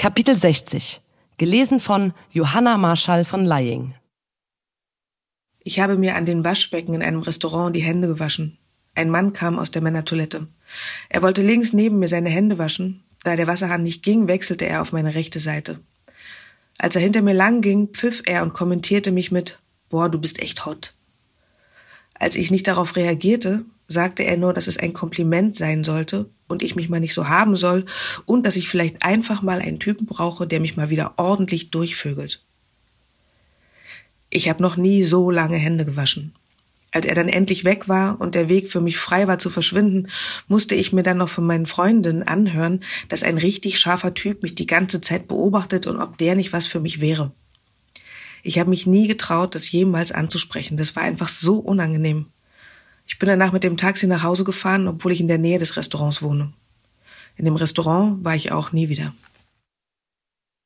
Kapitel 60. Gelesen von Johanna Marschall von Leying. Ich habe mir an den Waschbecken in einem Restaurant die Hände gewaschen. Ein Mann kam aus der Männertoilette. Er wollte links neben mir seine Hände waschen. Da der Wasserhahn nicht ging, wechselte er auf meine rechte Seite. Als er hinter mir lang ging, pfiff er und kommentierte mich mit Boah, du bist echt hot. Als ich nicht darauf reagierte, sagte er nur, dass es ein Kompliment sein sollte und ich mich mal nicht so haben soll und dass ich vielleicht einfach mal einen Typen brauche, der mich mal wieder ordentlich durchvögelt. Ich habe noch nie so lange Hände gewaschen. Als er dann endlich weg war und der Weg für mich frei war zu verschwinden, musste ich mir dann noch von meinen Freundinnen anhören, dass ein richtig scharfer Typ mich die ganze Zeit beobachtet und ob der nicht was für mich wäre. Ich habe mich nie getraut, das jemals anzusprechen. Das war einfach so unangenehm. Ich bin danach mit dem Taxi nach Hause gefahren, obwohl ich in der Nähe des Restaurants wohne. In dem Restaurant war ich auch nie wieder.